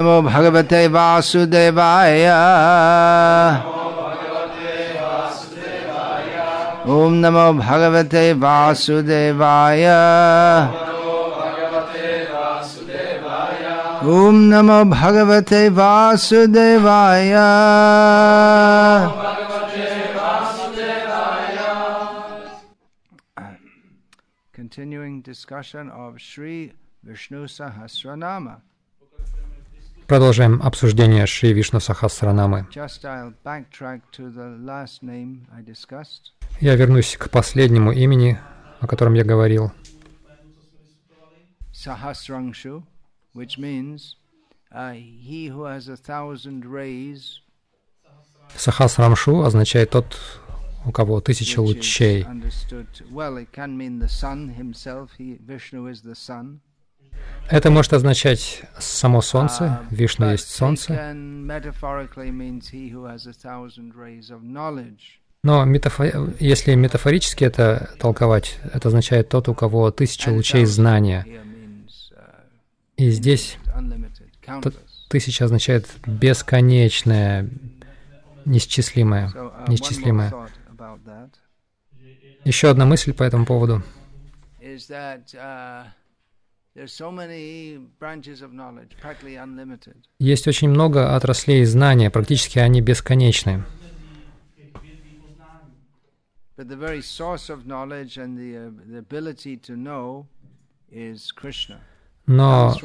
नमो भगवते वासुदेवाय ॐ नमो भगवते वासुदेवाय ॐ नमो भगवते वासुदेवाय Continuing discussion of Sri Vishnu Sahasranama. Продолжаем обсуждение Шри Вишну Сахасранамы. Я вернусь к последнему имени, о котором я говорил. Sahasrangshu, which means uh, he who has a thousand rays, Сахасрамшу означает тот, у кого тысяча лучей. Well, it can mean the sun himself. He, Vishnu is the sun. Это может означать само Солнце, Uh, Вишну есть Солнце, но метафо- если метафорически это толковать, это означает тот, у кого тысяча лучей знания. uh, И здесь тысяча означает бесконечное, неисчислимое, So, uh, неисчислимое. that Еще одна мысль по этому поводу. Есть очень много отраслей знания, практически они бесконечны. Uh. Но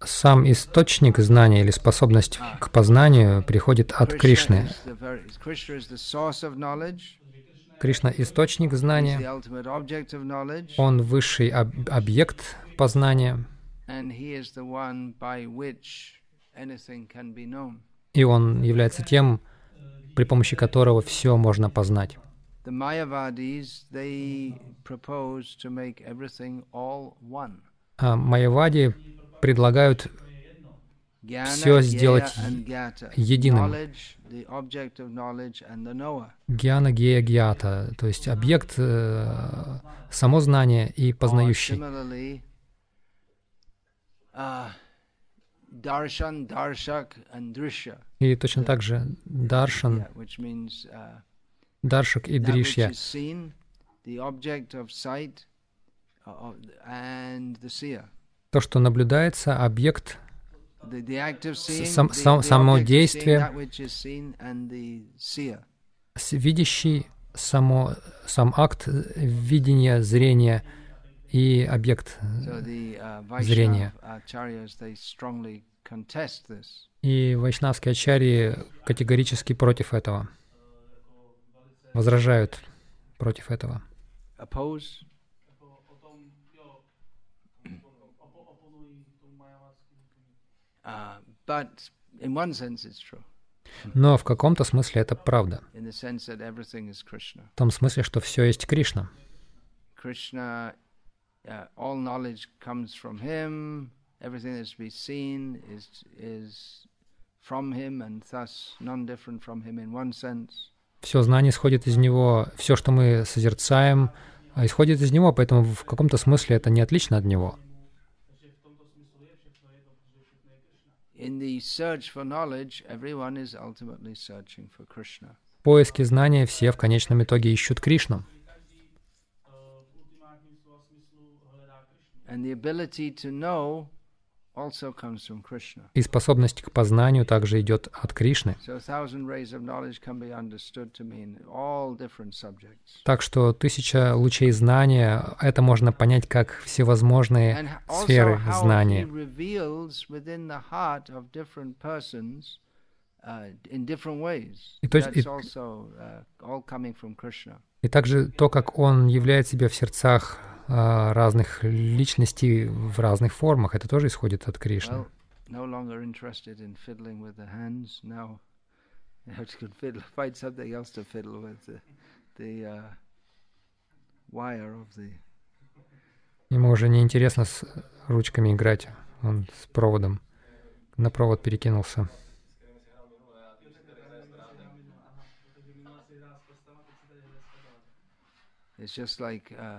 сам источник знания или способность к познанию приходит от Кришны. Кришна — источник знания, он высший об- объект познания, и он является тем, при помощи которого все можно познать. А майявади предлагают Всё сделать единым. Гьяна гея гьята, то есть объект, э, само знание и познающий. Uh, darshak, and drishya. И точно так же даршан, uh, даршак и дришья, uh, то, что наблюдается, объект, сам- сам- само действие. видящий, само, сам акт э, видения, зрения и объект. The uh, this. И вайшнавские ачарьи категорически против этого, возражают против этого. Uh, Но в каком-то смысле это правда. В том смысле, что все есть Кришна. Krishna, uh, all knowledge comes from Him. Everything that's to be seen is is from Him, and thus none different from Him in one sense. Все знание исходит из Него, все, что мы созерцаем, а исходит из Него, поэтому в каком-то смысле это не отлично от Него. В поиске знания все в конечном итоге ищут Кришну. And the ability to know also comes from Krishna. И способность к познанию также идет от Кришны. Так что тысяча лучей знания — это можно понять как всевозможные сферы знания. И то и- uh. И также то, как он являет себя в сердцах а, разных личностей в разных формах, это тоже исходит от Кришны. Uh, Ему уже не интересно с ручками играть, он с проводом на провод перекинулся. It's just like uh,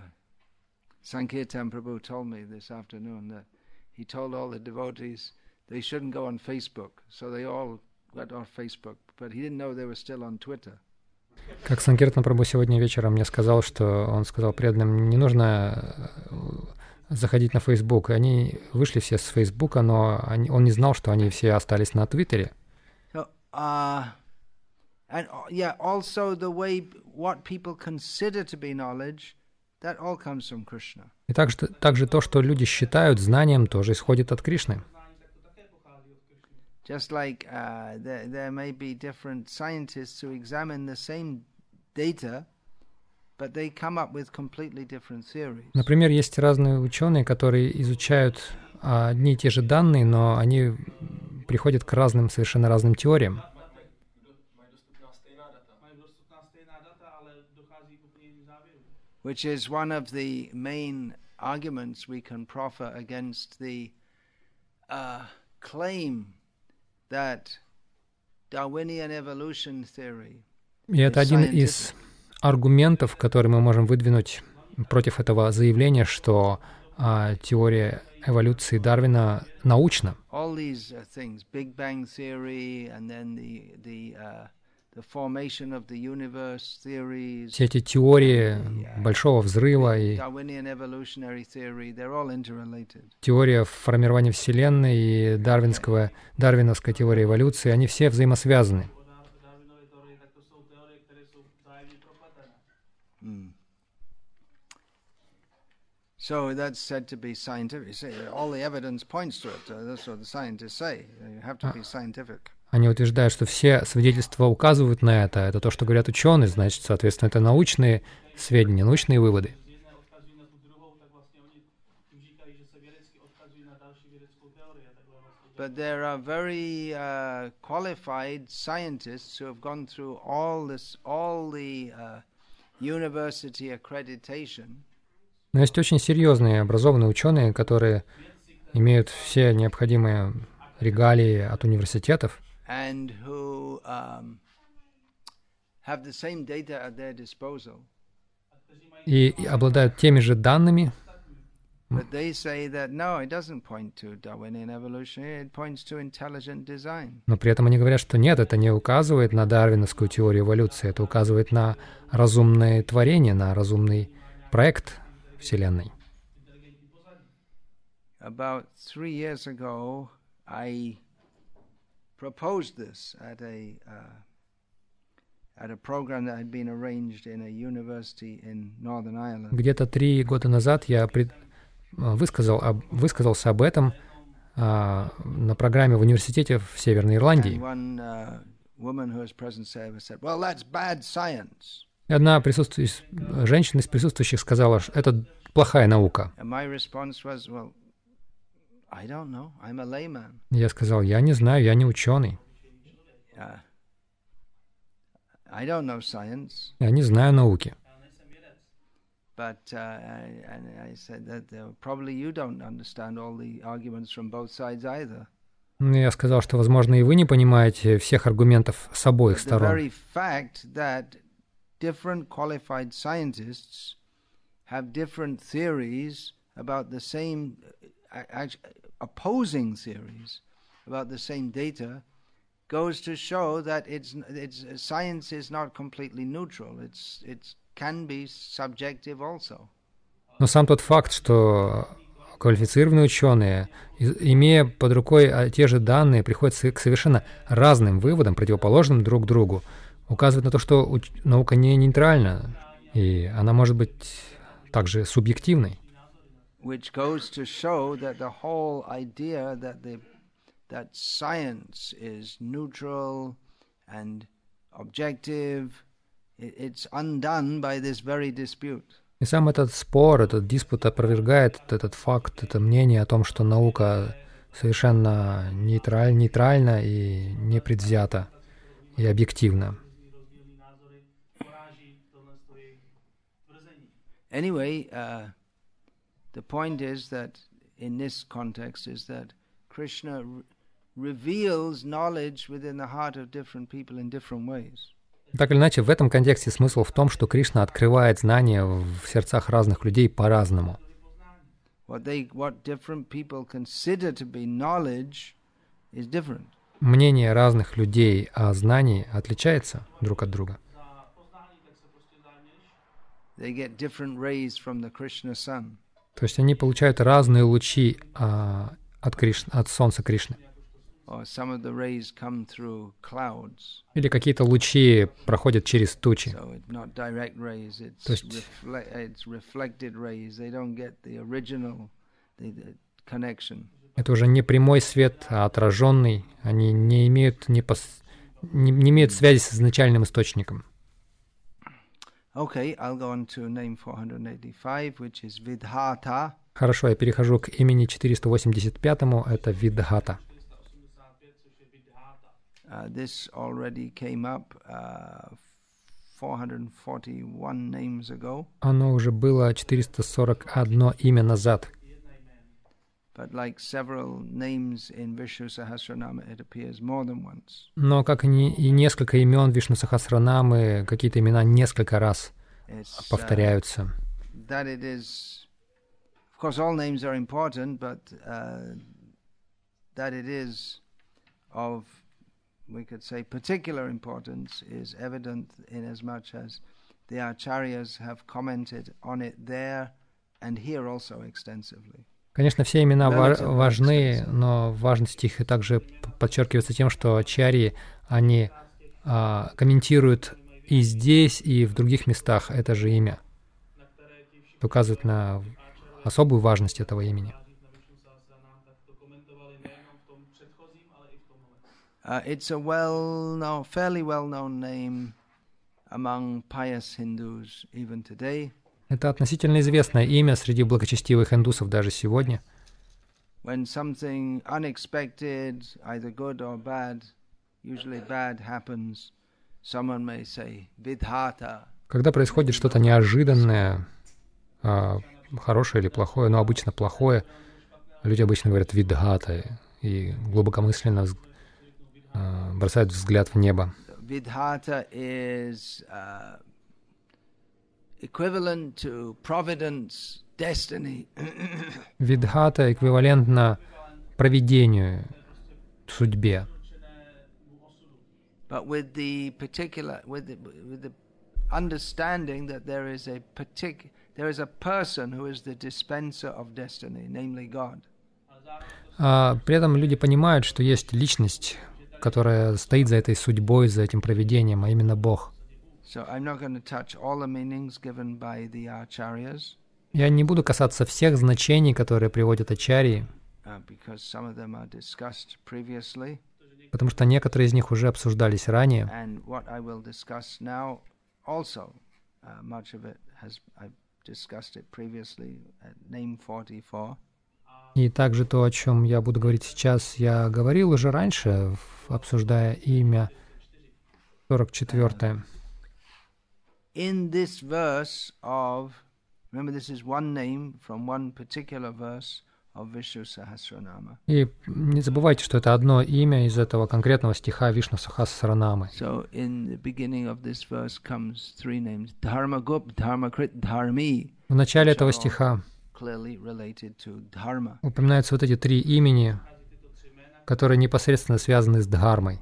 Sankirtan Prabhu told me this afternoon that he told all the devotees they shouldn't go on Facebook. So they all got off Facebook. But he didn't know they were still on Twitter. Как Санкиртан Прабу сегодня вечером мне сказал, что он сказал преданным, не нужно заходить на Facebook. И они вышли все с Фейсбука, но они, он не знал, что они все остались на Твиттере. So, uh, and uh, yeah, also the way what people consider to be knowledge, that all comes from Krishna. И также, также то, что люди считают знанием, тоже исходит от Кришны. Just like uh, there, there may be different scientists who examine the same data, but they come up with completely different theories. Например, есть разные ученые, которые изучают одни и те же данные, но они приходят к разным, совершенно разным теориям. Which is one of the main arguments we can proffer against the uh, claim that Darwinian evolution theory И это один из аргументов, которые мы можем выдвинуть против этого заявления, что а, теория эволюции Дарвина научна. all these uh, things, Big Bang theory, and then the the uh, Все эти теории большого взрыва и Darwinian evolutionary theory, they're all interrelated. теория формирования Вселенной и дарвинского, дарвиновская теория эволюции, они все взаимосвязаны. Mm. So that's said to be scientific. Say, all the evidence points to it. Uh, that's what the scientists say. You have to be scientific. Они утверждают, что все свидетельства указывают на это. Это то, что говорят ученые, значит, соответственно, это научные сведения, научные выводы. But there are very uh, qualified scientists who have gone through all this, all the uh, university accreditation, Но есть очень серьезные образованные ученые, которые имеют все необходимые регалии от университетов, and who um, have the same data at their disposal. и обладают теми же данными, But they say that no, it doesn't point to Darwinian evolution, it points to intelligent design. но при этом они говорят, что нет, это не указывает на дарвиновскую теорию эволюции, это указывает на разумное творение, на разумный проект Вселенной. About three years ago, I proposed this at a uh, at a program that had been arranged in a university in Northern Ireland. Где-то три года назад я пред- а, высказал, об- высказался об этом а, на программе в университете в Северной Ирландии. uh. И одна присутствующая, женщина из присутствующих сказала, что это плохая наука. Я сказал, я не знаю, я не ученый, Uh, I don't know science, я не знаю науки. but uh, I, and I said that uh, probably you don't understand all the arguments from both sides either. Ну, Я сказал, что, возможно, и вы не понимаете всех аргументов с обоих сторон. have different theories about the same, uh, opposing theories about the same data, goes to show that it's it's science is not completely neutral. It's it can be subjective also. Но сам тот факт, что квалифицированные ученые, имея под рукой а, те же данные, приходят к совершенно разным выводам, противоположным друг другу, указывает на то, что наука не нейтральна, и она может быть также субъективной. Which goes to show that the whole idea that the that science is neutral and objective i- it's undone by this very dispute И сам этот спор, этот диспут опровергает этот факт, это мнение о том, что наука совершенно нейтраль, нейтральна и непредвзята и объективна. anyway uh, the point is that in this context is that krishna re- reveals knowledge within the heart of different people in different ways Так или иначе, в этом контексте смысл в том, что Кришна открывает знания в сердцах разных людей по-разному. Мнение разных людей о знании отличается друг от друга. They get different rays from the Krishna sun. То есть они получают разные лучи а, от, Кришны, от Солнца Кришны. Или какие-то лучи проходят через тучи. То есть-. Это уже не прямой свет, а отраженный. Они не имеют, непос- не, не имеют связи с изначальным источником. Okay, I'll go on to name 485, which is Vidhata. Хорошо, я перехожу к имени 485, это Видхата. Uh, this already came up uh, 441 names ago, Оно уже было 441 имя назад. Но, как и, не- и несколько имен Вишну Сахасранамы, какие-то имена несколько раз It's uh, повторяются. that it is, of course, all names are important, but uh, that it is of, we could say, particular importance is evident in as much as the acharyas have commented on it there and here also extensively. Конечно, все имена ва- Relatively важны, но важность их и также подчеркивается тем, что ачарьи, они а, комментируют и здесь, и в других местах это же имя. Указывает на особую важность этого имени. Uh, it's a well-known, fairly well-known name among pious Hindus even today. Это относительно известное имя среди благочестивых индусов даже сегодня. Когда происходит что-то неожиданное, а, хорошее или плохое, но обычно плохое, люди обычно говорят «видхата» и глубокомысленно а, бросают взгляд в небо. Is uh, equivalent to providence, destiny. Видхата эквивалентно провидению, судьбе. but with the particular with the, with the understanding that there is a partic- there is a person who is the dispenser of destiny namely god А при этом люди понимают, что есть личность, которая стоит за этой судьбой, за этим провидением, а именно Бог. So i'm not going to touch all the meanings given by the acharyas Я не буду касаться всех значений, которые приводят Ачарьи, uh, потому что некоторые из них уже обсуждались ранее. and what i will discuss now also uh, much of it has i've discussed it previously at name 44 И также то, о чем я буду говорить сейчас, я говорил уже раньше, обсуждая имя 44. In this verse of remember this is one name from one particular verse. И не забывайте, что это одно имя из этого конкретного стиха Вишну Сахасранамы. So in the beginning of this verse comes three names Dharma Gup, Dharma Krit, Dharmi, В начале этого стиха упоминаются вот эти три имени, которые непосредственно связаны с Дхармой.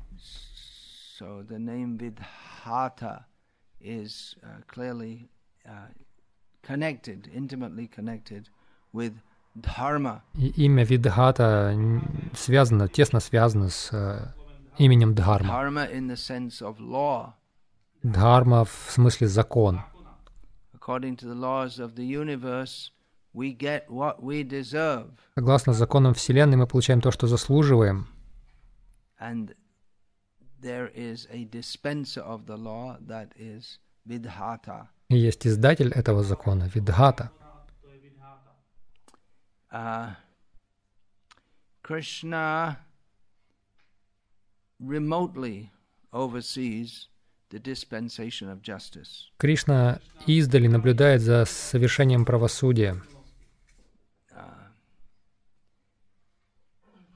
So the name Vidhata is uh, clearly uh, connected, intimately connected with Dharma. И имя Видхата связано, тесно связано с э, именем Дхарма. Dharma in the sense of law. Дхарма в смысле закон. According to the laws of the universe, we get what we deserve. Согласно законам Вселенной мы получаем то, что заслуживаем. And there is a dispenser of the law that is Vidhata. И есть издатель этого закона, Видхата. Uh, Krishna remotely oversees the dispensation of justice. Кришна издали наблюдает за совершением правосудия.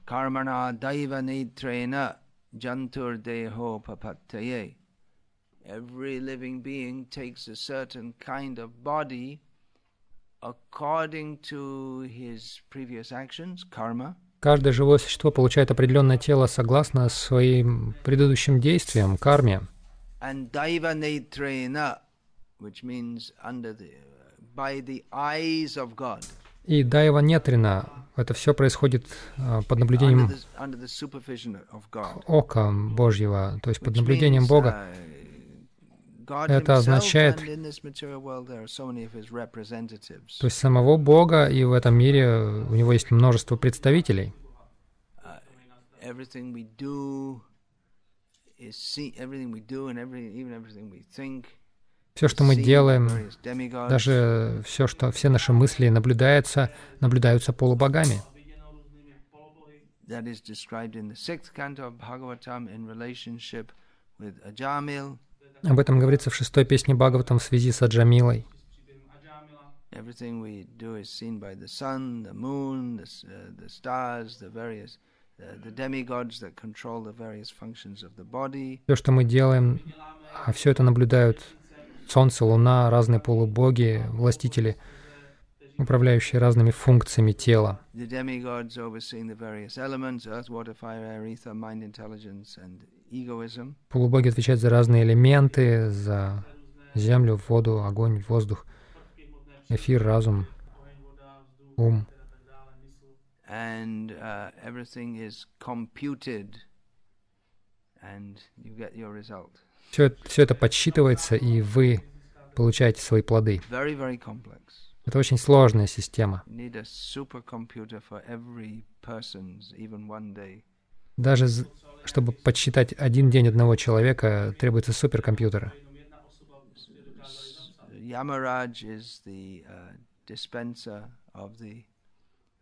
Karmana daiva nitrena jantur deho papattaye. Every living being takes a certain kind of body according to his previous actions, karma, Каждое живое существо получает определенное тело согласно своим предыдущим действиям, карме. And Daiva Netrena, which means under the, by the eyes of God. И Дайва Нетрина, это все происходит а, под наблюдением ока Божьего, то есть под наблюдением Бога. uh, Это означает-. То есть самого Бога, и в этом мире у него есть множество представителей. Uh, everything we do is see everything we do and every even everything we think. Все, что мы делаем, даже все, что все наши мысли наблюдаются, наблюдаются полубогами. Об этом говорится в шестой песне Бхагаватам в связи с Аджамилой. Everything we do is seen by the sun, the moon, the, s- uh, the stars, the various, uh, the demigods that control the various functions of the body. Все, что мы делаем, а все это наблюдают Солнце, Луна, разные полубоги, властители, управляющие разными функциями тела. Полубоги отвечают за разные элементы, за землю, воду, огонь, воздух, эфир, разум, ум. And uh, everything is computed, and you get your result. Все, все это подсчитывается, и вы получаете свои плоды. Это очень сложная система. Даже чтобы подсчитать один день одного человека, требуется суперкомпьютер. S- Yamaraj is the uh, dispenser of the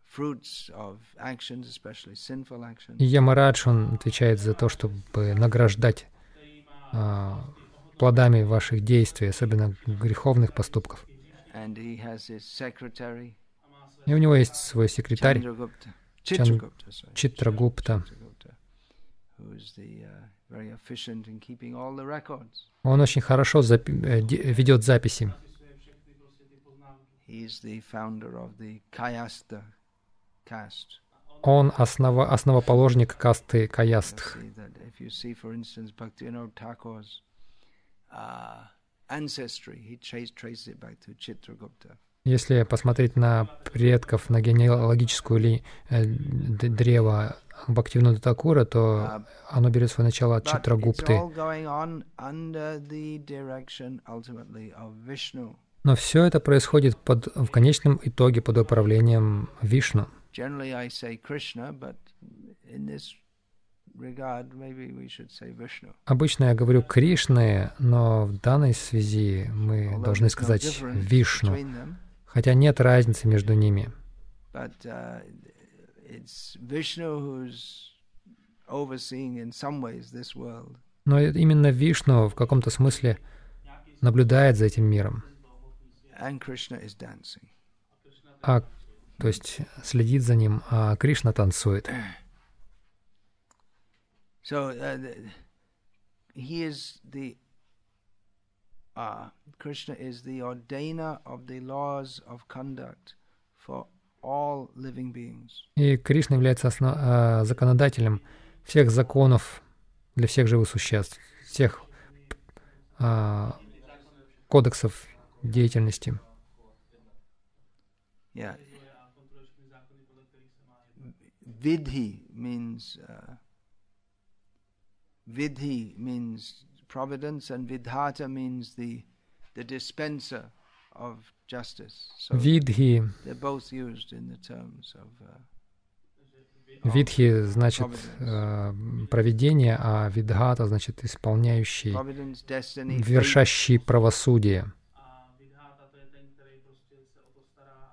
fruits of actions, especially sinful actions. И Ямарадж, он отвечает за то, чтобы награждать а, плодами ваших действий, особенно греховных поступков. И у него есть свой секретарь sorry. Читрагупта. Uh. Он очень хорошо запи- э, де- ведет записи. Он основа, основоположник касты Каястх. If you see, for instance, Bhaktivinoda Thakur's uh, ancestry, he trace, traces it back to Chitragupta. Если посмотреть на предков, на генеалогическую ли, э, древо Бхактивинода Такура, то Uh, оно берет свое начало от Читрагупты. Но все это происходит под, в конечном итоге под управлением Вишну. Обычно я говорю Кришны, но в данной связи мы должны сказать Вишну, хотя нет разницы между ними. uh. Но именно Вишну в каком-то смысле наблюдает за этим миром, а, то есть следит за ним, а Кришна танцует. So uh, the, he is the uh, Krishna is the ordainer of the laws of conduct for all living beings. И Кришна является осно- а, законодателем всех законов для всех живых существ, всех а, кодексов деятельности. Yeah. Vidhi means uh, vidhi means providence, and vidhata means the the dispenser of justice. So Видхи, they're both used in the terms of. Uh, видхи значит э, проведение, а видхата значит исполняющий, вершащий правосудие.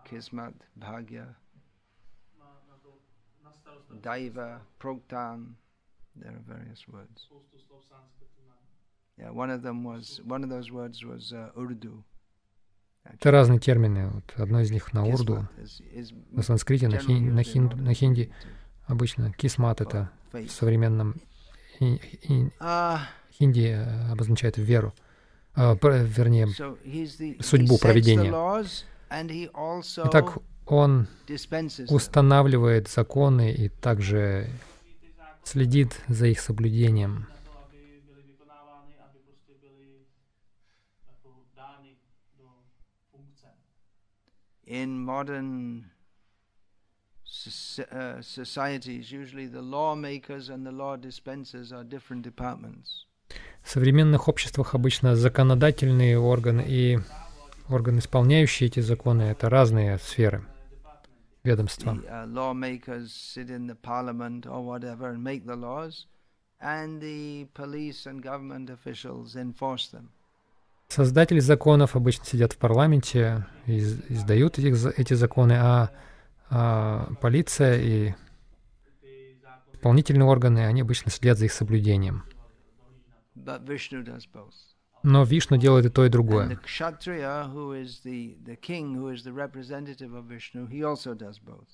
kismat, bhagya, daiva, proktan. There are various words. Yeah, one of them was one of those words was uh, Urdu. Это разные термины. Вот одно из них на урду, на санскрите, на, хин- на, хин- на хинди. Обычно кисмат это в современном хи- хи- Uh, хинди э, обозначает веру. А, пр- вернее, Судьбу, also Итак, он устанавливает законы и также следит за их соблюдением. In modern uh, societies, usually the lawmakers and the law dispensers are different departments. В современных обществах обычно законодательные органы и органы, исполняющие эти законы, это разные сферы ведомства. Создатели законов обычно сидят в парламенте, и издают эти, эти законы, а, а полиция и исполнительные органы, они обычно следят за их соблюдением. Но Вишну делает и то, и другое.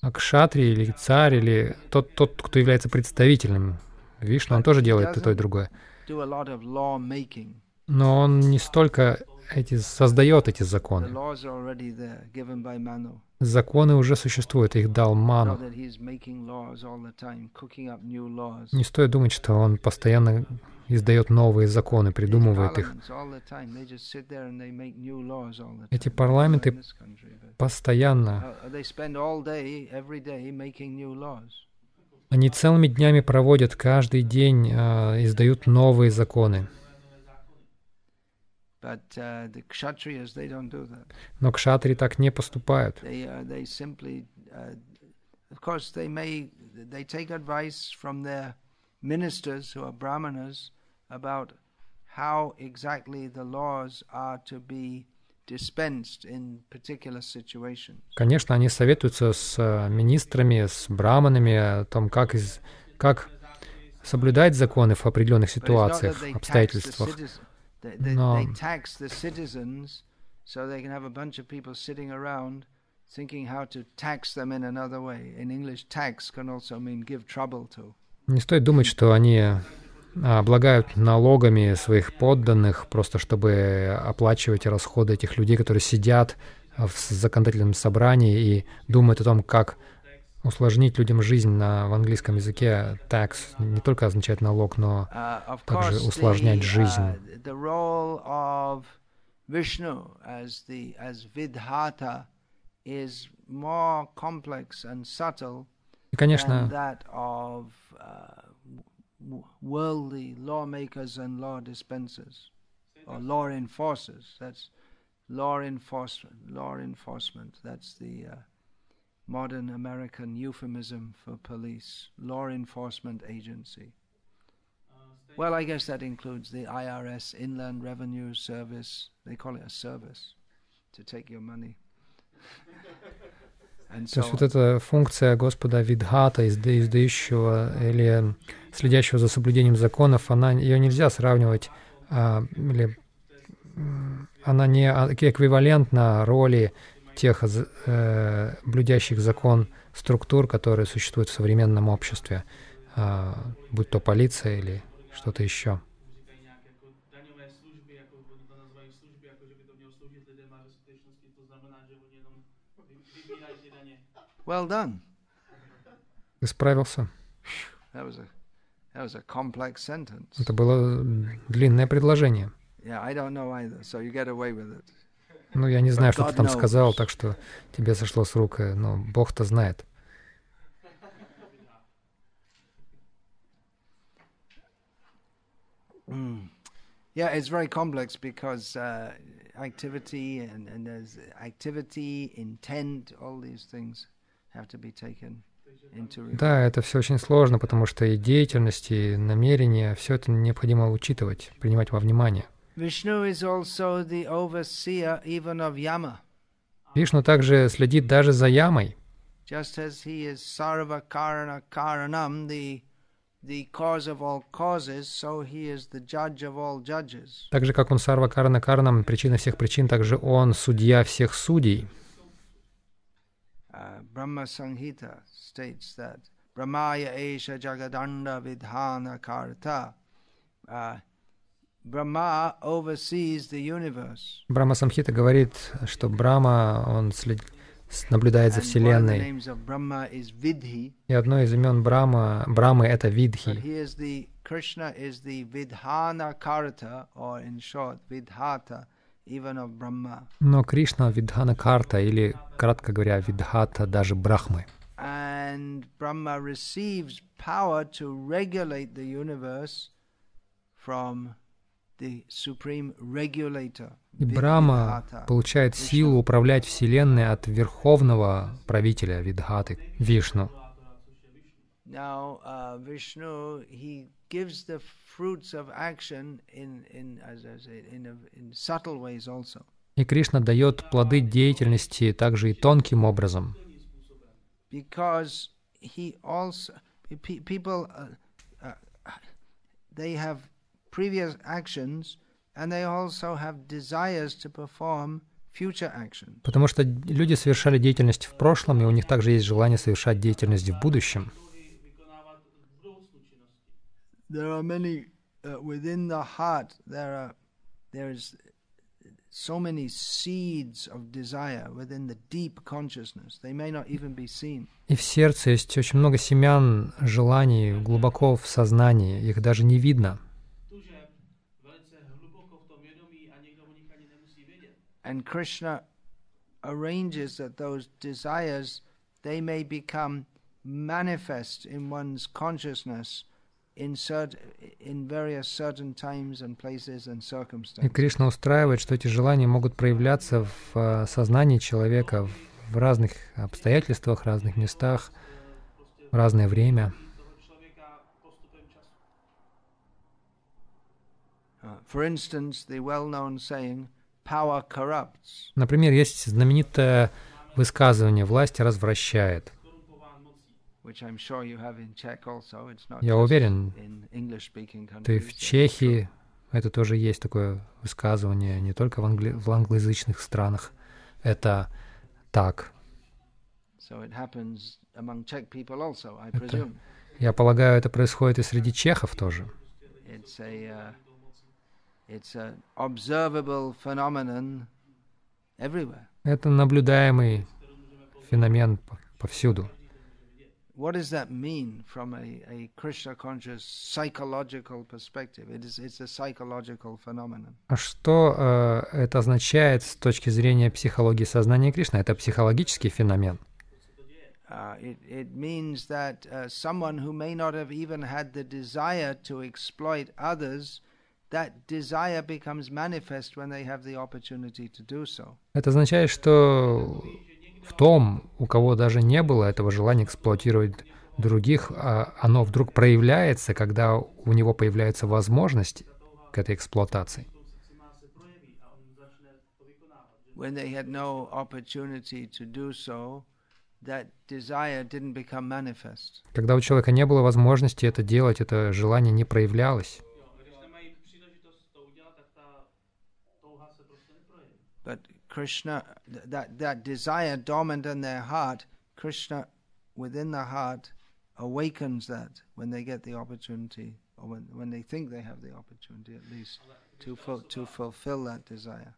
А кшатри или царь, или тот, тот, кто является представителем Вишну, он тоже делает и то, и другое. Но он не столько эти, создает эти законы. Законы уже существуют, их дал Ману. Не стоит думать, что он постоянно издает новые законы, придумывает их. Эти парламенты постоянно, они целыми днями проводят, каждый день э, издают новые законы. Но кшатри так не поступают. Of course, they may they take advice from their ministers who are brahmanas about how exactly the laws are to be dispensed in particular situations. Конечно, они советуются с министрами, с браманами о том, как, из, как соблюдать законы в определенных ситуациях, обстоятельствах. Но so they can have a bunch of people sitting around thinking how to tax them in another way. In English, tax can also mean give trouble to. Не стоит думать, что они облагают налогами своих подданных, просто чтобы оплачивать расходы этих людей, которые сидят в законодательном собрании и думают о том, как усложнить людям жизнь на, в английском языке. Tax не только означает налог, но uh, также усложнять uh, жизнь. И, конечно, worldly lawmakers and law dispensers or law enforcers. That's law enforcement. Law enforcement. That's the uh, modern American euphemism for police. Law enforcement agency. Well, I guess that includes the IRS, Inland Revenue Service. They call it a service to take your money. То есть вот эта функция Господа Видхата, издающего или следящего за соблюдением законов, она, ее нельзя сравнивать, а, или она не а, эквивалентна роли тех э, блюдящих закон структур, которые существуют в современном обществе, э, будь то полиция или что-то еще. Well done. Ты справился. Это было длинное предложение. Yeah, I don't know either, so you get away with it. Ну, я не знаю, что ты там сказал, так что тебе сошло с рук, э, но Бог-то знает. Mm. Yeah, it's very complex because uh, activity and, and there's activity, intent, all these things. Да, это все очень сложно, потому что и деятельность, и намерение, все это необходимо учитывать, принимать во внимание. Вишну также следит даже за ямой. Так же, как он сарва карана каранам, причина всех причин, также он судья всех судей. Uh, Brahma Sanghita states that Brahmaya Esha Jagadanda Vidhana Karta. Uh, Брахма Самхита говорит, что Брахма, он след, наблюдает за Вселенной. И одно из имен Брама, Брамы — это Видхи. Krishna is the Vidhana Karta, or in short, Vidhata, even of Brahma. Но Кришна — Видхана Карта, или, кратко говоря, Видхата даже Брахмы. And Brahma receives power to regulate the universe from. И Vidhata. получает силу управлять Вселенной от верховного правителя Видхаты, Вишну. Uh. И Кришна дает плоды деятельности также и тонким образом. because he also pe- people uh, uh, they have previous actions and they also have desires to perform future action Потому что люди совершали деятельность в прошлом, и у них также есть желание совершать деятельность в будущем. there are many uh, within the heart there are there is so many seeds of desire within the deep consciousness they may not even be seen И в сердце есть очень много семян, желаний глубоко в сознании, их даже не видно. and krishna arranges that those desires they may become manifest in one's consciousness in cert- in various certain times and places and И circumstances Кришна устраивает, что эти желания могут проявляться в э, сознании человека в разных обстоятельствах, разных местах, в разное время. Toho člověka postupem času. Uh, for instance the well-known saying power corrupts Например, есть знаменитое высказывание «власть развращает». Я уверен, ты в Чехии, это тоже есть такое высказывание, не только в, англи- в англоязычных странах. Это так. Это- Я полагаю, это происходит и среди чехов тоже. Это наблюдаемый феномен по- повсюду. What does that mean from a, a Krishna conscious psychological perspective? It is it's a psychological phenomenon. А что э, это означает с точки зрения психологии сознания Кришны? Это психологический феномен. Uh, it, it means that uh, someone who may not have even had the desire to exploit others, that desire becomes manifest when they have the opportunity to do so. Это означает, что в том, у кого даже не было этого желания эксплуатировать других, а оно вдруг проявляется, когда у него появляется возможность к этой эксплуатации. when they had no opportunity to do so, that desire didn't become manifest. Когда у человека не было возможности это делать, это желание не проявлялось. Krishna, th- that, that desire dormant in their heart, Krishna within the heart awakens that when they get the opportunity, or when, when they think they have the opportunity at least, to, ful- to fulfill that desire.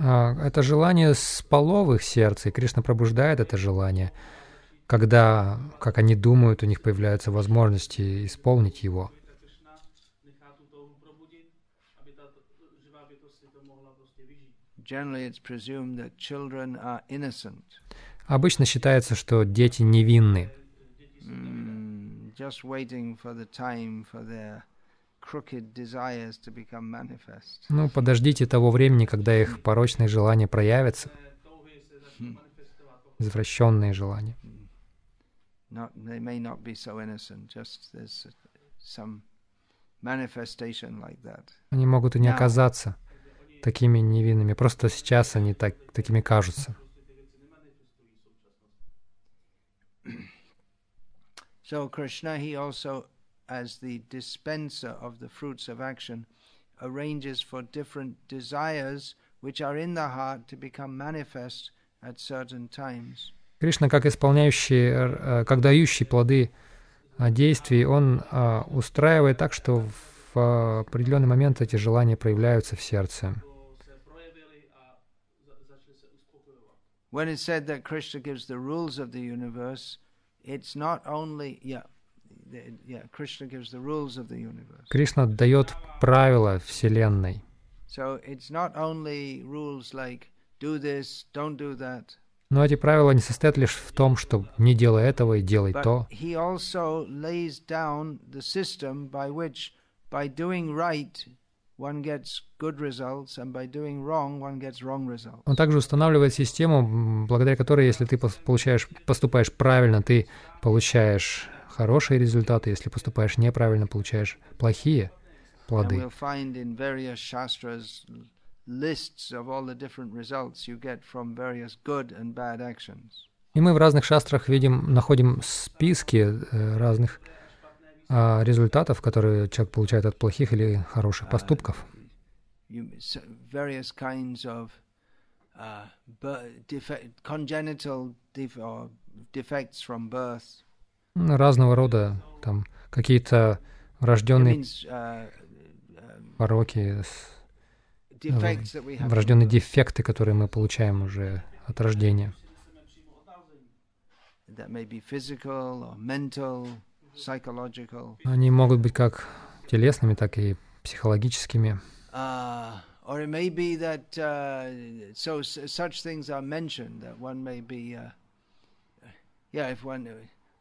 А, Это желание спало в их сердце, и Кришна пробуждает это желание, когда, как они думают, у них появляются возможности исполнить его. Обычно считается, что дети невинны, mm. Ну, подождите того времени, когда их порочные желания проявятся, извращенные желания. Они могут и не оказаться такими невинными, просто сейчас они так, такими кажутся. So Krishna, he also, as the dispenser of the fruits of action, arranges for different desires which are in the heart to become manifest at certain times. Кришна, как исполняющий, э, как дающий плоды а, действий, он а, устраивает так, что в определенный момент эти желания проявляются в сердце. When it's said that Krishna gives the rules of the universe, it's not only yeah, yeah, Krishna gives the rules of the universe. Кришна дает правила Вселенной. So it's not only rules like do this, don't do that, Но эти правила не состоят лишь в том, что не делай этого и делай but то. he also lays down the system by which, by doing right, Он также устанавливает систему, благодаря которой, если ты получаешь, поступаешь правильно, ты получаешь хорошие результаты, если поступаешь неправильно, получаешь плохие плоды. И мы в разных шастрах видим, находим списки э, разных а, результатов, которые человек получает от плохих или хороших поступков. Kinds of uh, Разного рода там какие-то врожденные uh, um, пороки, врожденные дефекты, которые мы получаем уже от рождения. That may be physical or mental. Они могут быть как телесными, так и психологическими. Uh, or it may be that uh, so s- such things are mentioned that one may be, uh, yeah, if one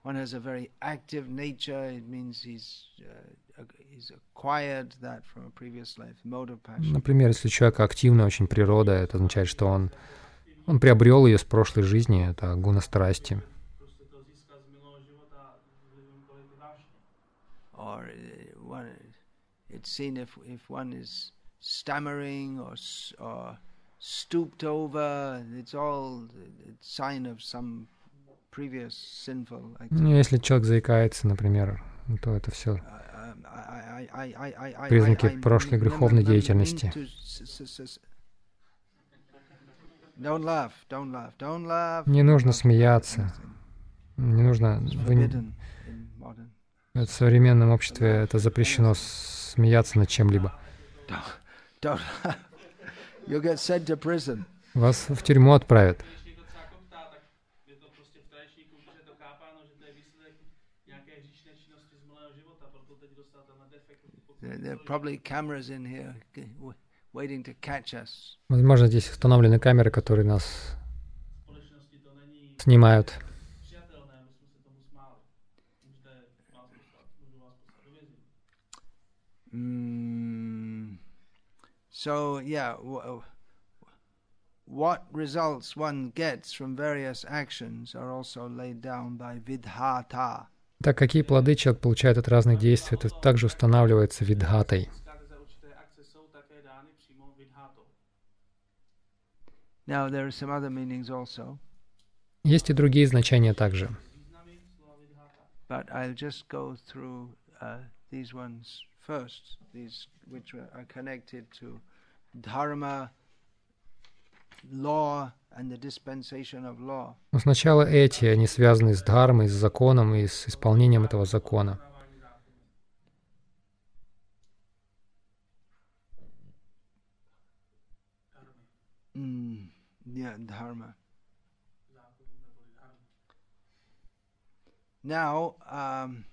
one has a very active nature, it means he's uh, ac- he's acquired that from a previous life, mode of passion. Например, если у человека активная очень природа, это означает, что он, он приобрел ее с прошлой жизни, это гуна страсти. It's seen if if one is stammering or or stooped over, it's all a sign of some previous sinful activity. Ну, если человек заикается, например, то это все Um, Признаки прошлой греховной деятельности. to s- s- s- Don't laugh, don't laugh, don't laugh. Не нужно смеяться. не нужно... It's вы в современном обществе это запрещено смеяться над чем-либо. Вас в тюрьму отправят. Když někdo třeba koptá, tak je to Mm, so yeah, what results one gets from various actions are also laid down by vidhata. Так какие плоды человек получает от разных действий, это также устанавливается видхатой. Now there are some other meanings also, Есть и другие значения также. But I'll just go through uh, these ones first. These which are are connected to dharma, law, and the dispensation of law. Но сначала эти, они связаны с дхармой, с законом и с исполнением этого закона. Mm, yeah, dharma. Now, um,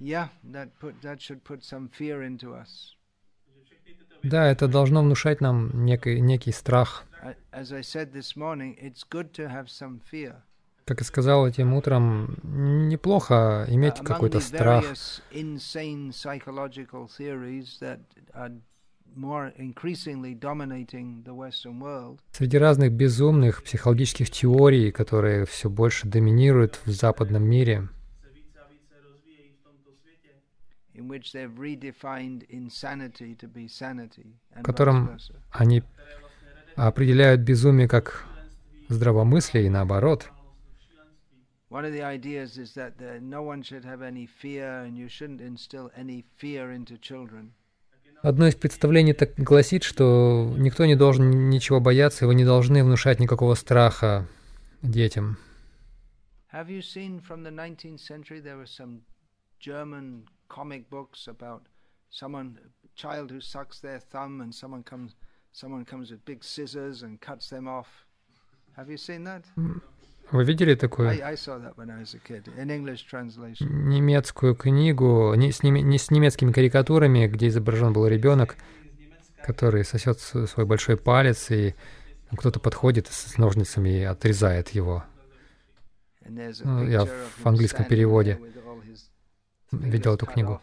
yeah, that put that should put some fear into us. Да, это должно внушать нам некий, некий страх. Как и сказал этим утром, неплохо иметь Uh, какой-то страх. Среди разных безумных психологических теорий, которые все больше доминируют в западном мире, and котором они определяют безумие как здравомыслие и наоборот. uh. Одно из представлений так гласит, что никто не должен ничего бояться, и вы не должны внушать никакого страха детям. Have you seen from the 19th century there were some German comic books about someone, a child who sucks their thumb, and someone comes, someone comes with big scissors and cuts them off. Have you seen that? Вы видели такую I, I saw that when I was a kid in English translation. немецкую книгу не с, неме- не с немецкими карикатурами, где изображен был ребенок, который сосет свой большой палец, и кто-то подходит с ножницами и отрезает его. Ну, я в английском переводе видел эту книгу.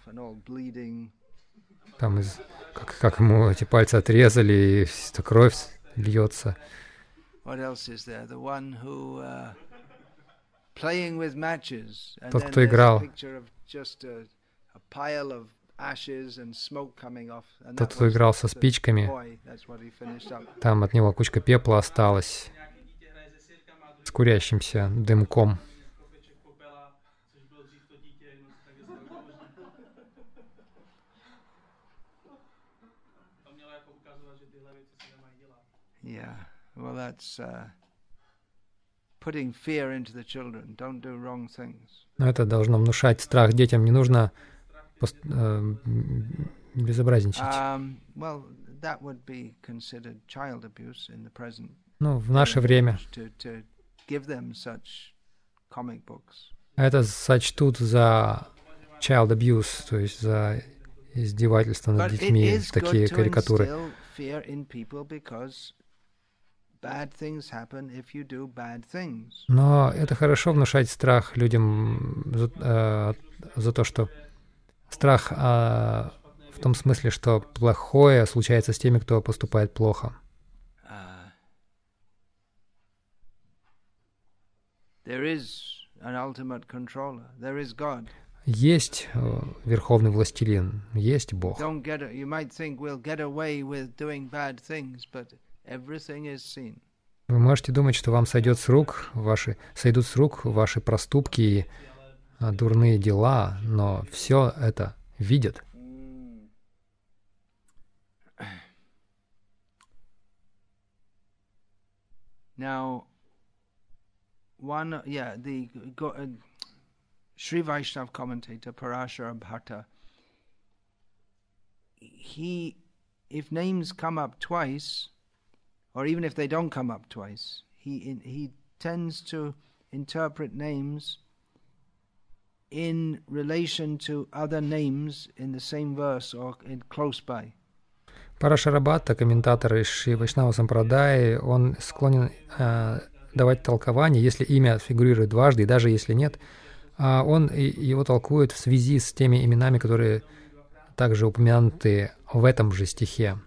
Там из, как, как ему эти пальцы отрезали, и вся кровь льется. Uh, Тот, кто играл. Тот, кто играл со спичками, там от него кучка пепла осталась с курящимся дымком. Yeah. Well, that's uh, putting fear into the children. Don't do wrong things. Но это должно внушать страх детям. Не нужно пос- э, безобразничать. Um, well, that would be considered child abuse in the present. Ну, в наше время To, to give them such comic books. это сочтут за child abuse, то есть за издевательство над детьми, такие карикатуры. Но это хорошо внушать страх людям за, э, за то, что страх а, в том смысле, что плохое случается с теми, кто поступает плохо. God. Есть э, верховный властелин, есть Бог. Вы можете думать, что вам сойдет с рук ваши, сойдут с рук ваши проступки и а, дурные дела, но все это видят. Now, one, yeah, the uh, Sri Vaishnav commentator Parashara Bhatta, he, if names come up twice, or even if they don't come up twice, he he tends to interpret names in relation to other names in the same verse or in close by. Парашарабатта, комментатор из Шри Сампрадаи, он склонен э, давать толкование, если имя фигурирует дважды, даже если нет, а он его толкует в связи с теми именами, которые также упомянуты в этом же стихе.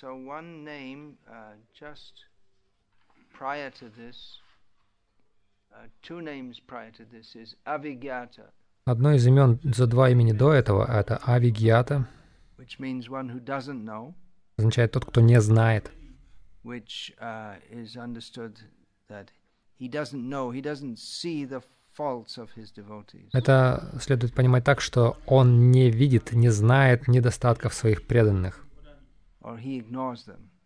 So one name uh, just prior to this, uh, two names prior to this is Avigyata, Одно из имен за два имени до этого — это Авигьята, which means one who doesn't know, означает тот, кто не знает. which uh, is understood that he doesn't know, he doesn't see the faults of his devotees. Это следует понимать так, что он не видит, не знает недостатков своих преданных, Or he ignores them.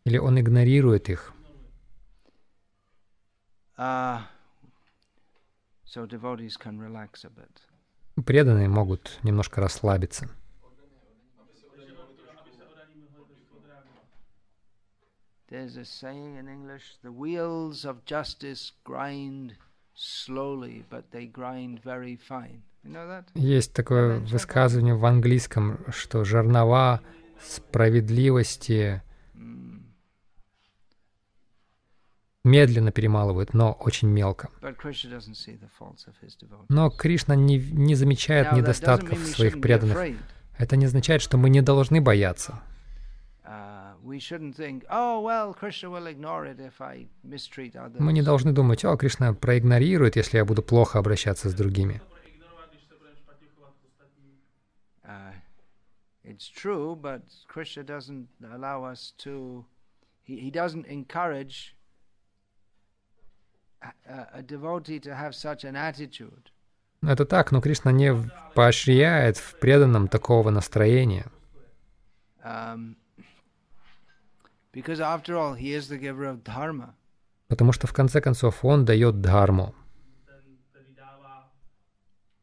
Или он игнорирует их. Uh. Преданные могут немножко расслабиться. There's a saying in English the wheels of justice grind slowly, but they grind very fine. You know that? Есть такое высказывание в английском, что жернова справедливости медленно перемалывают, но очень мелко. Но Кришна не, не замечает недостатков своих преданных. Это не означает, что мы не должны бояться. Uh, oh. Мы не должны думать, о, Кришна проигнорирует, если я буду плохо обращаться с другими. It's true, but Krishna doesn't allow us to, he, he doesn't encourage a, a- devotee to have such an attitude. Это так, но Кришна не поощряет в преданном такого настроения. Um, because after all, he is the giver of dharma. Потому что в конце концов он дает дхарму. Ten, který dává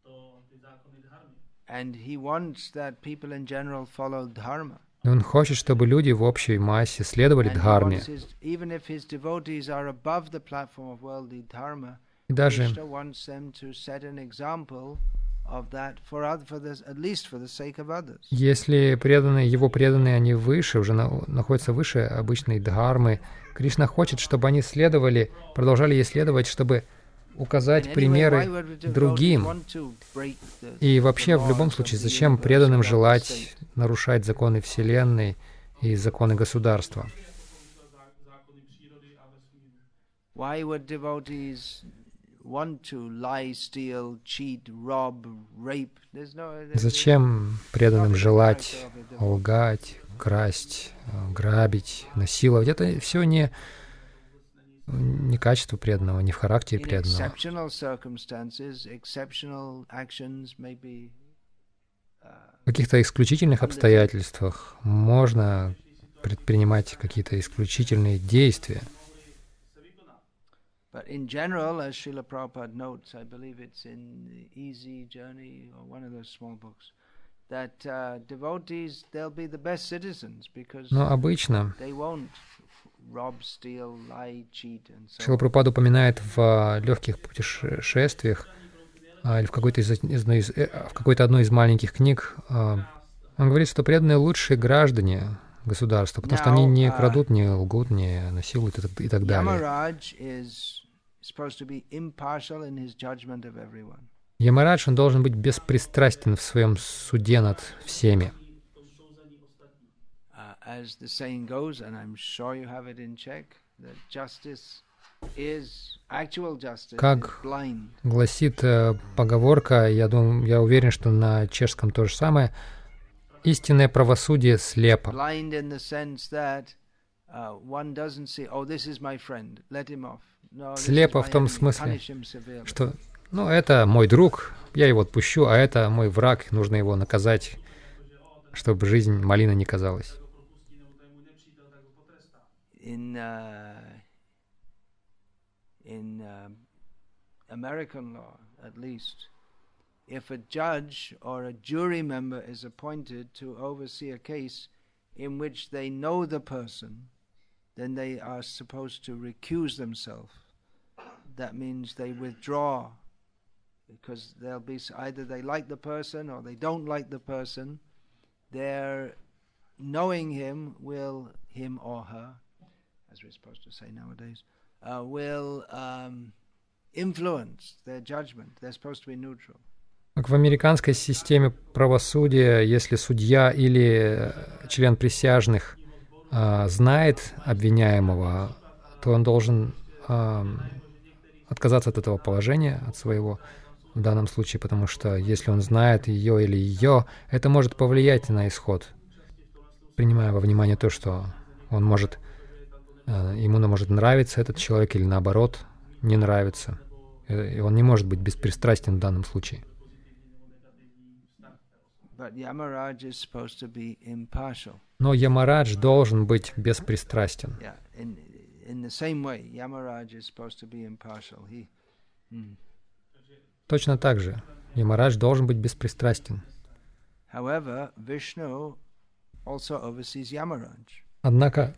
and he wants that people in general follow dharma. И он хочет, чтобы люди в общей массе следовали дхарме. И даже если преданные, его преданные, они выше, уже на- находятся выше обычной дхармы, Кришна хочет, чтобы они следовали, продолжали ей следовать, чтобы указать примеры другим. И вообще, в любом случае, зачем преданным желать нарушать законы Вселенной и законы государства? Зачем преданным желать лгать, красть, э, грабить, насиловать? Это все не, не качество преданного, не в характере преданного. uh, В каких-то исключительных обстоятельствах можно предпринимать какие-то исключительные действия. But in general, as Srila Prabhupada notes, I believe it's in the Easy Journey or one of those small books, that uh, devotees, they'll be the best citizens because Но обычно they won't rob, steal, lie, cheat, and so Шила on. Прабхупада упоминает в легких путешествиях а, или в какой-то из, из- из- э, в какой-то одной из маленьких книг а, он говорит, что преданные лучшие граждане государства, потому что они не крадут, не лгут, не насилуют и так, и так далее. Ямарадж, он должен быть беспристрастен в своем суде над всеми. As the saying goes, and I'm sure you have it in check, that justice is actual justice Как. Гласит э, поговорка, я, думаю, я уверен, что на чешском то же самое, истинное правосудие слепо. Слепо в том смысле, что, ну, это мой друг, я его отпущу, а это мой враг, нужно его наказать, чтобы жизнь малина не казалась. In uh, in uh, American law, at least, if a judge or a jury member is appointed to oversee a case in which they know the person, then they are supposed to recuse themselves. That means they withdraw because they'll be either they like the person or they don't like the person. Their knowing him will him or her as we're supposed to say nowadays, uh, will um, influence their judgment. They're supposed to be neutral. Как в американской системе правосудия, если судья или э, член присяжных а, знает обвиняемого, то он должен ам, отказаться от этого положения, от своего в данном случае, потому что если он знает ее или ее, это может повлиять на исход, принимая во внимание то, что он может, э, ему может нравиться этот человек или наоборот не нравится. Э, И он не может быть беспристрастен в данном случае. Но Ямарадж должен быть беспристрастен. Hmm. Точно так же. Ямарадж должен быть беспристрастен. Однако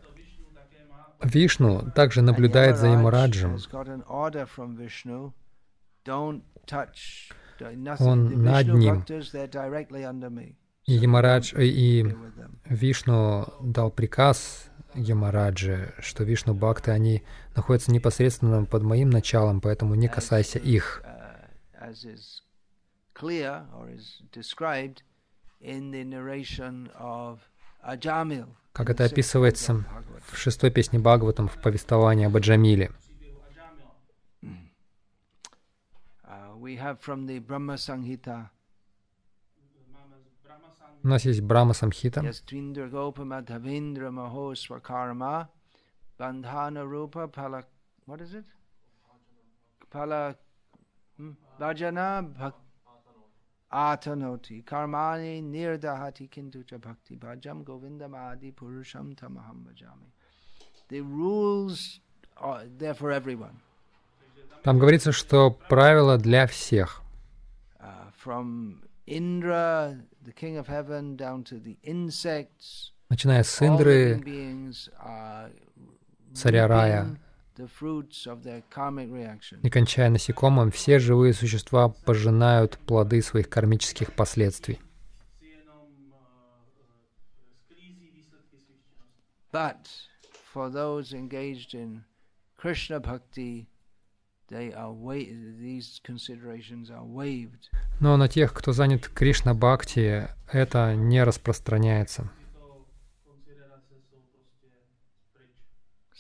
Вишну также наблюдает за Ямараджем. Он над ним. И Ямарадж, э, и. Вишну дал приказ Ямараджи, что Вишну Бхакты, они находятся непосредственно под моим началом, поэтому не касайся их. uh, clear or is described in the narration of. Как это описывается в шестой песне Бхагаватам в повествовании об Аджамиле. Uh, У нас есть Брахма Самхита, Bandhana Rupa Pala, what is it? Pala, hmm? Bhajana Bhak, Atanoti, Karmani Nirdahati Kintucha Bhakti Bhajam Govindam Adi Purusham Tamaham Bhajami. The rules are there for everyone. Там говорится, что правила для всех. uh, from Indra, the king of heaven, down to the insects. Начиная с Индры, царя рая, не кончая насекомым, все живые существа пожинают плоды своих кармических последствий. uh. But for those engaged in Krishna bhakti, they are these considerations are waived. Но на тех, кто занят Кришна Бхакти, это не распространяется.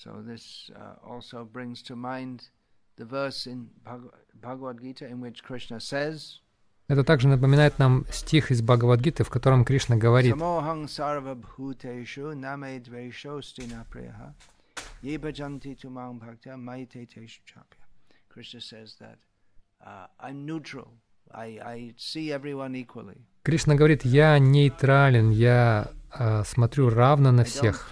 So this uh, also brings to mind the verse in Bhag- Bhagavad Gita in which Krishna says, Это также напоминает нам стих из Бхагавадгиты, в котором Кришна говорит, Samohang sarva bhuteshu name dvesho stina priyaha ye bhajanti tumam bhaktya maite teshu chapya. Krishna says that uh, I'm neutral. Кришна говорит, я нейтрален, я а, смотрю равно на всех.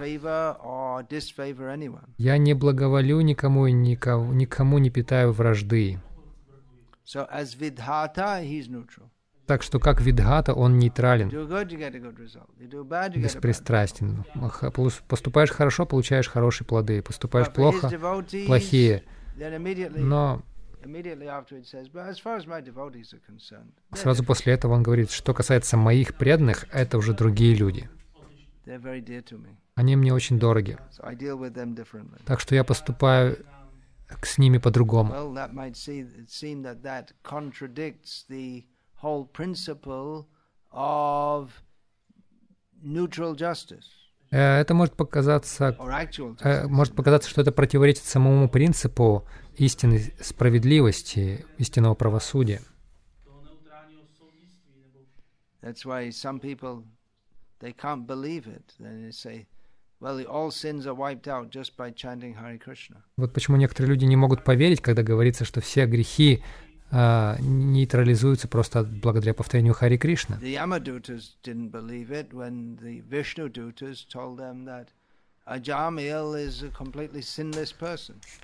Я не благоволю никому и никого, никому не питаю вражды. Так что как Видхата, он нейтрален, беспристрастен. Поступаешь хорошо, получаешь хорошие плоды. Поступаешь плохо, плохие. Но immediately afterwards says, but as far as my devotees are concerned, they're, сразу после этого он говорит, что касается моих преданных, это уже другие люди. they're very dear to me. Они мне очень дороги. So I deal with them differently. Так что я поступаю с ними по-другому. Well, Э, Это может показаться, э, может показаться, что это противоречит самому принципу истинной справедливости, истинного правосудия. That's why some people they can't believe it. Then they say, "Well, all sins are wiped out just by chanting Hare Krishna." Вот почему некоторые люди не могут поверить, когда говорится, что все грехи а, нейтрализуются просто благодаря повторению Хари Кришна.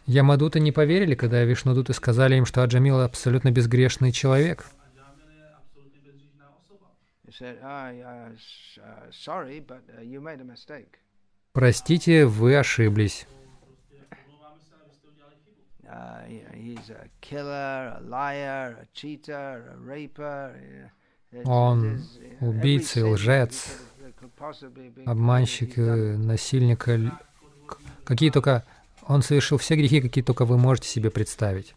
Ямадуты не поверили, когда Вишнудуты сказали им, что Аджамил абсолютно безгрешный человек. Adžámil je absolutně Uh, you know, he's a killer, a liar, a cheater, a raper. uh, it's- Он uh, убийца и лжец, Обманщик, э, насильник, э, какие только... Он совершил все грехи, какие только вы можете себе представить.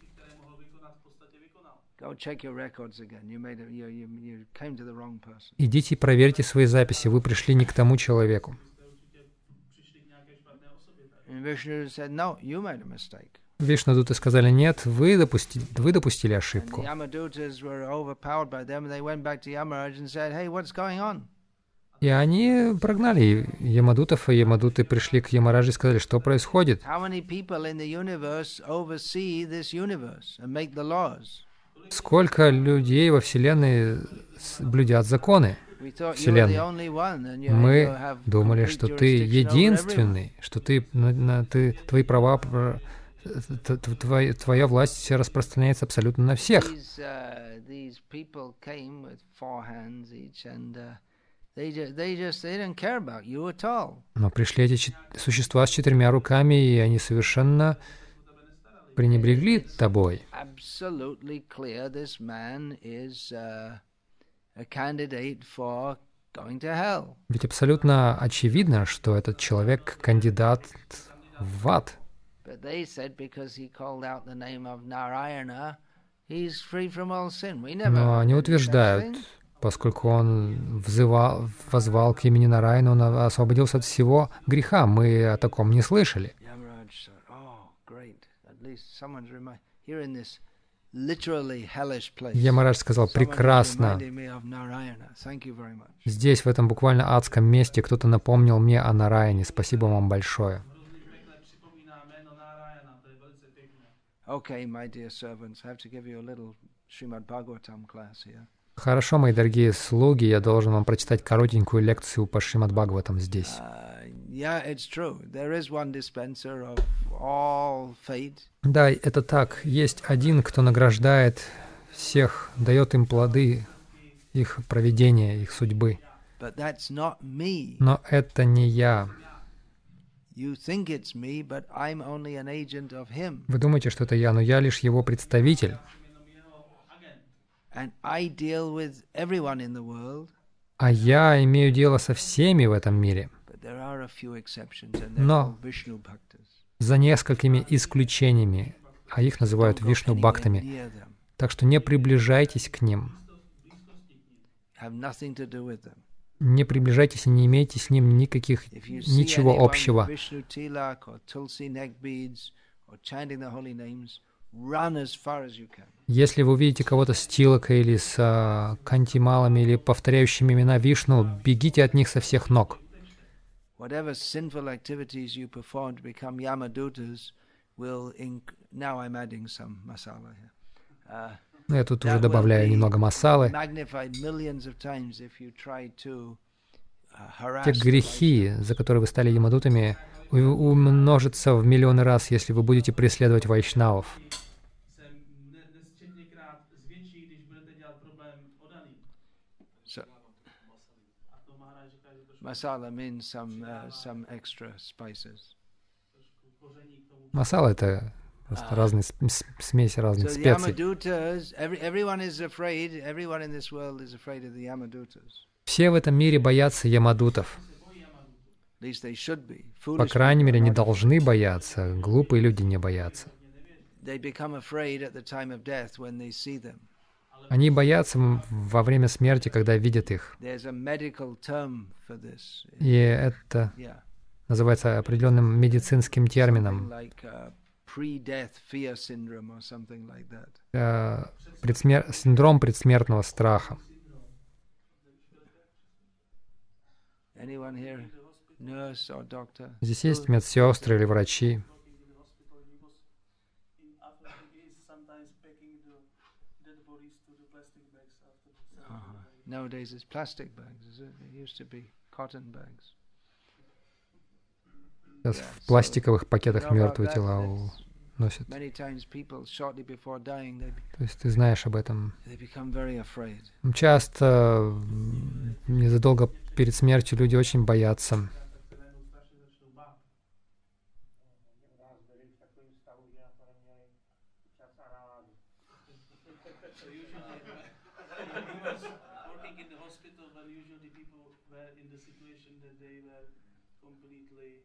Идите и проверьте свои записи, вы пришли не к тому человеку. Вишнудуты сказали, нет, вы, допусти... вы допустили ошибку. И они прогнали Ямадутов, и Ямадуты пришли к Ямараджи и сказали, что происходит. Сколько людей во Вселенной блюдят законы? Вселенной. Мы думали, что ты единственный, что ты, на- на- ты твои права, твоя, твоя власть распространяется абсолютно на всех. Но пришли эти существа с четырьмя руками, и они совершенно пренебрегли тобой. Uh. Ведь абсолютно очевидно, что этот человек кандидат в ад. But they said because he called out the name of Narayana, he's free from all sin. We never. Но они утверждают, поскольку он взывал, возвал к имени Нарайна, он освободился от всего греха. Мы о таком не слышали. "Oh. Ямарадж сказал, прекрасно. reminding me of Narayana. Thank you very much." Здесь, в этом буквально адском месте, кто-то напомнил мне о Нараяне. Спасибо вам большое. Okay, my dear servants, have to give you a little Srimad Bhagavatam class here. Хорошо, мои дорогие слуги, я должен вам прочитать коротенькую лекцию по Шримад Бхагаватам здесь. Uh, yeah, it's true. There is one dispenser of all fate, Да, это так. Есть один, кто награждает всех, дает им плоды их проведения, их судьбы. Но это не я. Вы думаете, что это я, но я лишь его представитель. А я имею дело со всеми в этом мире, Но- за несколькими исключениями, а их называют вишну бхактами. Так что не приближайтесь к ним. Не приближайтесь и не имейте с ним никаких, ничего общего. Если вы увидите кого-то с тилокой или с а, кантималами или повторяющими имена Вишну, бегите от них со всех ног. Whatever Uh, Ну, Я тут уже добавляю немного масалы. uh. Те грехи, за которые вы стали ямадутами, умножатся в миллионы раз, если вы будете преследовать вайшнавов. means some uh, some extra spices. Масала — это просто разные с- с- смесь So разных специй. Все в этом мире боятся ямадутов. По крайней мере, не должны бояться. Глупые люди не боятся. Они боятся во время смерти, когда видят их. И это называется определенным медицинским термином. Like uh, pre-death fear syndrome or something like that. э, предсмер- Синдром предсмертного страха. Здесь есть медсестры или врачи. Uh-huh. Nowadays it's plastic bags, is it? It used to be cotton bags. Сейчас в пластиковых пакетах мертвые тела носят. То есть ты знаешь об этом. Часто незадолго перед смертью люди очень боятся. Najednou strašně začnou bát. So usually, when he was working in the hospital, when usually people were in the situation that they were completely,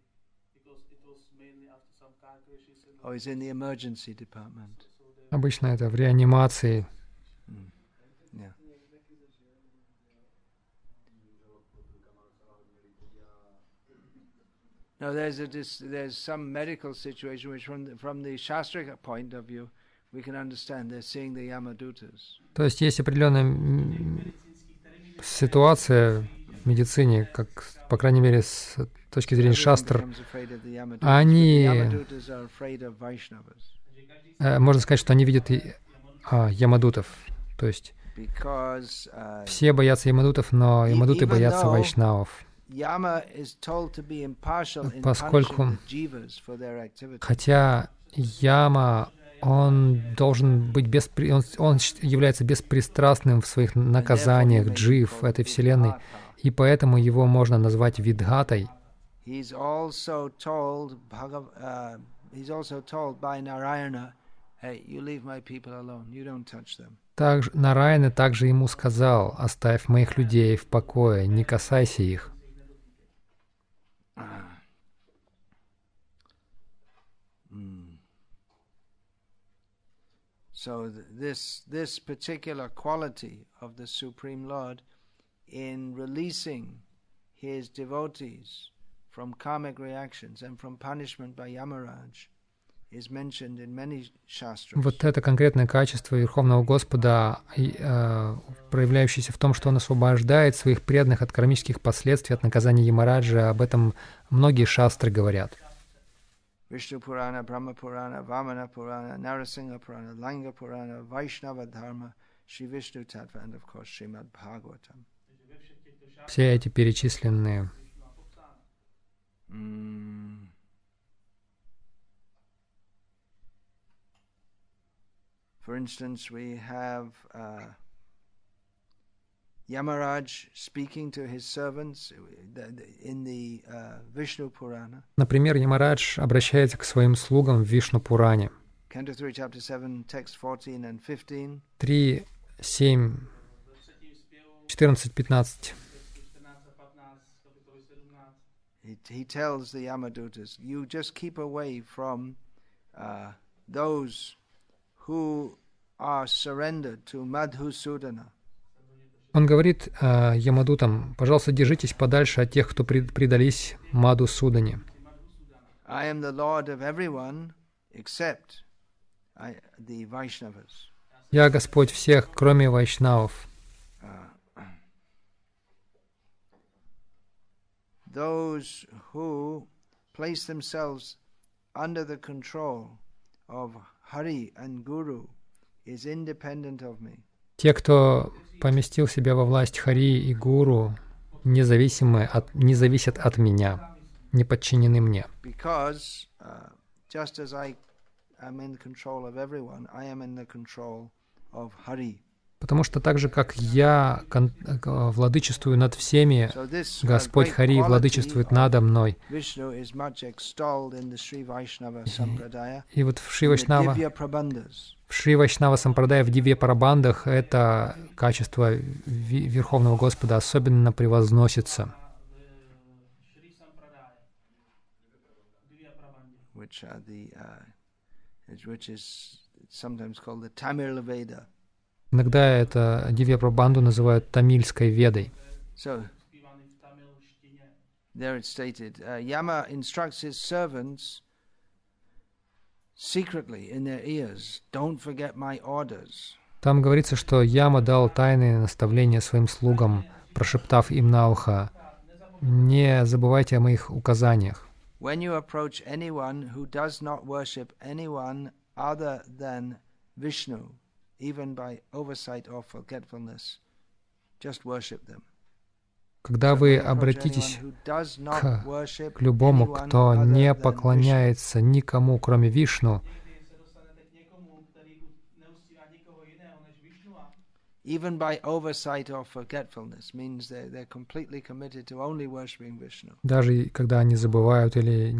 because it was mainly after some car crashes and Oh, he's in the emergency department. so they Обычно это в реанимации. Mm. Yeah. No, there's a there's some medical situation which, from the, from the shastric point of view, we can understand. They're seeing the yamadutas. То есть есть определенная ситуация в медицине, как, по крайней мере, с точки зрения шастр, yamadutas, Они- э, можно сказать, что они видят и, а, ямадутов. То есть uh, все боятся ямадутов, но И- ямадуты боятся вайшнавов. Поскольку-. Хотя Яма, он должен быть беспри... он, он является беспристрастным в своих наказаниях джив этой вселенной, и поэтому его можно назвать Видгатой. He's also told Bhagav, uh, he's also told by Narayana, "Hey, you leave my people alone. You don't touch them." Также Нарайна также ему сказал, оставь моих людей в покое, не касайся их. Mm. So th- this this particular quality of the Supreme Lord in releasing his devotees from karmic reactions and from punishment by Yamaraj is mentioned in many shastras. Вот это конкретное качество Верховного Господа, э, проявляющееся в том, что Он освобождает своих преданных от кармических последствий, от наказания Ямараджа. Об этом многие шастры говорят. Vishnu Purana, Brahma Purana, Vamana Purana, Narasingha Purana, Langa Purana, Vaishnava Dharma, Sri Vishnu Tattva, and of course šátrech Все эти перечисленные. Mm. For instance, we have uh, Yamaraj speaking to his servants uh, in the uh, Vishnu Purana, Например, Ямарадж обращается к своим слугам в Вишну Пуране. Canto 3, Chapter 7, Text 14 and 15. 3, 7, 14, 15. 14-15 kapitoly 17. He, he tells the Yamadutas, you just keep away from uh, those who are surrendered to Madhusudana. Он говорит э, Ямадутам, пожалуйста, держитесь подальше от тех, кто пред- предались Маду Судане. I am the Lord of everyone except I, the Vaishnavas. Я Господь всех, кроме вайшнавов. Those who place themselves under the control of Hari and Guru is independent of me. Те, кто поместил себя во власть Хари и Гуру, независимы от, не зависят от меня, не подчинены мне. Because uh, just as I am in control of everyone, I am in the control of Hari. Потому что так же, как я владычествую над всеми, Господь Хари владычествует надо мной. Sampradaya, И вот в Шри Вайшнава, в Шри Вайшнава Сампрадая в Диве Парабандах это качество Верховного Господа особенно превозносится. which are the uh, which is sometimes called the Tamil Veda. Иногда это Дивья Прабанду называют Тамильской Ведой. So there it's stated, uh, Yama instructs his servants secretly in their ears, "Don't forget my orders." Там говорится, что Яма дал тайные наставления своим слугам, прошептав им на ухо, «Не забывайте о моих указаниях. When you approach anyone who does not worship anyone other than Vishnu, even by oversight or forgetfulness, just worship them. Когда вы обратитесь к- к любому, кто не поклоняется никому, кроме Вишну, Někdy se dostanete k někomu, který u- neustívá nikoho jiného než Višnua, even by oversight or forgetfulness, means they're, they're completely committed to only worshipping Vishnu. даже когда они забывают или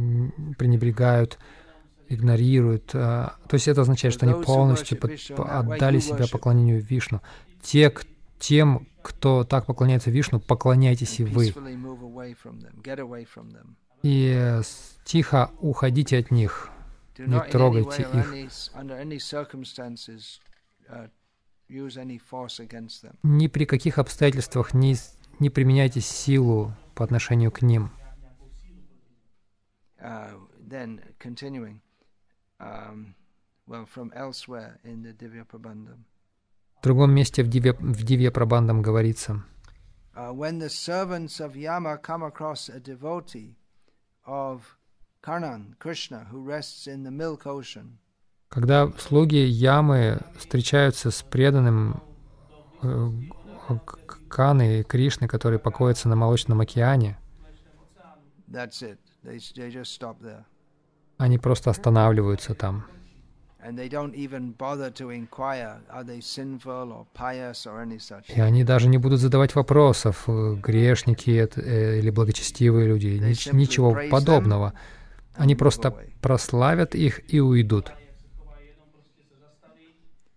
пренебрегают, игнорируют. а, То есть это означает, что они полностью под- по- отдали себя поклонению Вишну. Те, тем, кто так поклоняется Вишну, поклоняйтесь и вы. И э, тихо уходите от них. Не трогайте их. uh. Ни при каких обстоятельствах не, не применяйте силу по отношению к ним. Uh, then continuing, um, well, from elsewhere in the Divya Prabandham. В другом месте в Диве, в Дивья Прабандам говорится, Uh, when the servants of Yama come across a devotee of Karnan, Krishna, who rests in the milk ocean, когда слуги Ямы встречаются с преданным э, Каны и Кришны, который покоится на Молочном океане, that's it. They, they just stop there. Они просто останавливаются там. И они даже не будут задавать вопросов, э, грешники э, или благочестивые люди, ничего подобного. Они просто прославят их и уйдут.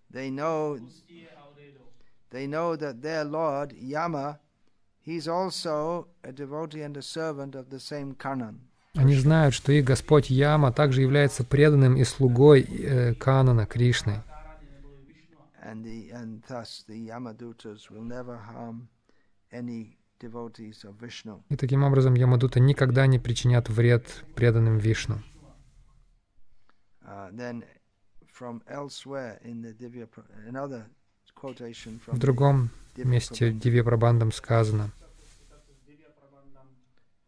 They know pustí je a odejdou. they know that their Lord, Yama, he's also a devotee and a servant of the same Karnan. Они знают, что их Господь Яма также является преданным и слугой э, Канана, Кришны. И таким образом Ямадута никогда не причинят вред преданным Вишну. Uh, В другом месте Дивья Прабандам сказано,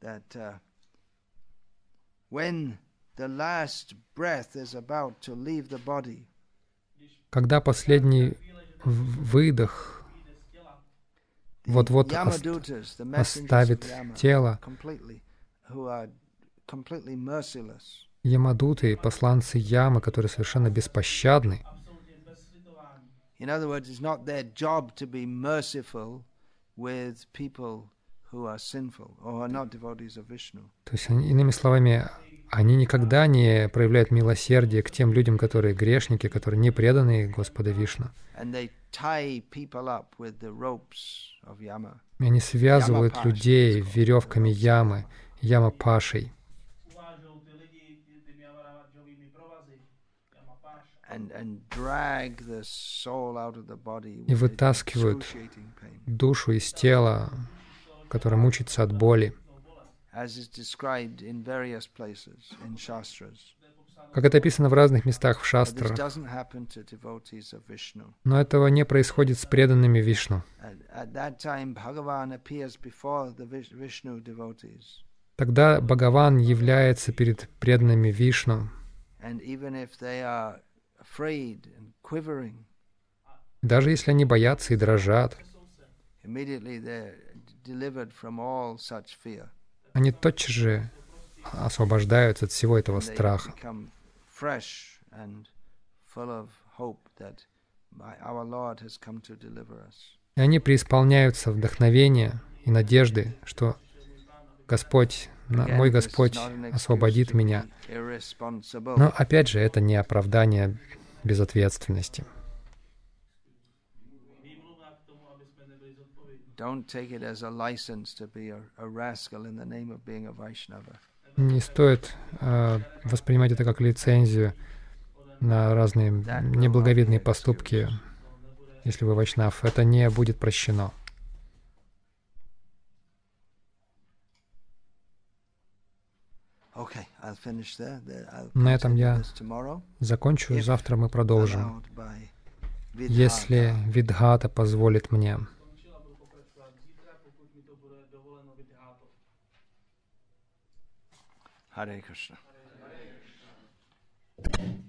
that uh, when the last breath is about to leave the body, когда последний выдох Вот-вот оставит тело, Ямадуты, посланцы Ямы, которые совершенно беспощадны. In other words, it's not their job to be merciful with people То есть, иными словами, они никогда не проявляют милосердие к тем людям, которые грешники, которые не преданы Господа Вишну. И они связывают людей веревками ямы, яма пашей. И вытаскивают Душу из тела, которая мучится от боли. Как это описано в разных местах в шастрах. Но этого не происходит с преданными Вишну. Тогда Бхагаван является перед преданными Вишну. Даже если они боятся и дрожат, они тотчас же освобождаются от всего этого страха. И они преисполняются вдохновения и надежды, что Господь, мой Господь освободит меня. Но опять же, это не оправдание безответственности. výmluva k tomu, aby jsme nebyli zodpovědní. Don't take it as a license to be a, a rascal in the name of being a Vaishnava. Не стоит э, воспринимать это как лицензию на разные неблаговидные поступки, если вы вайшнав. Это не будет прощено. На этом я. Закончу, завтра мы продолжим. Если. Видхата позволит мне. Hare Krishna. Hare Krishna.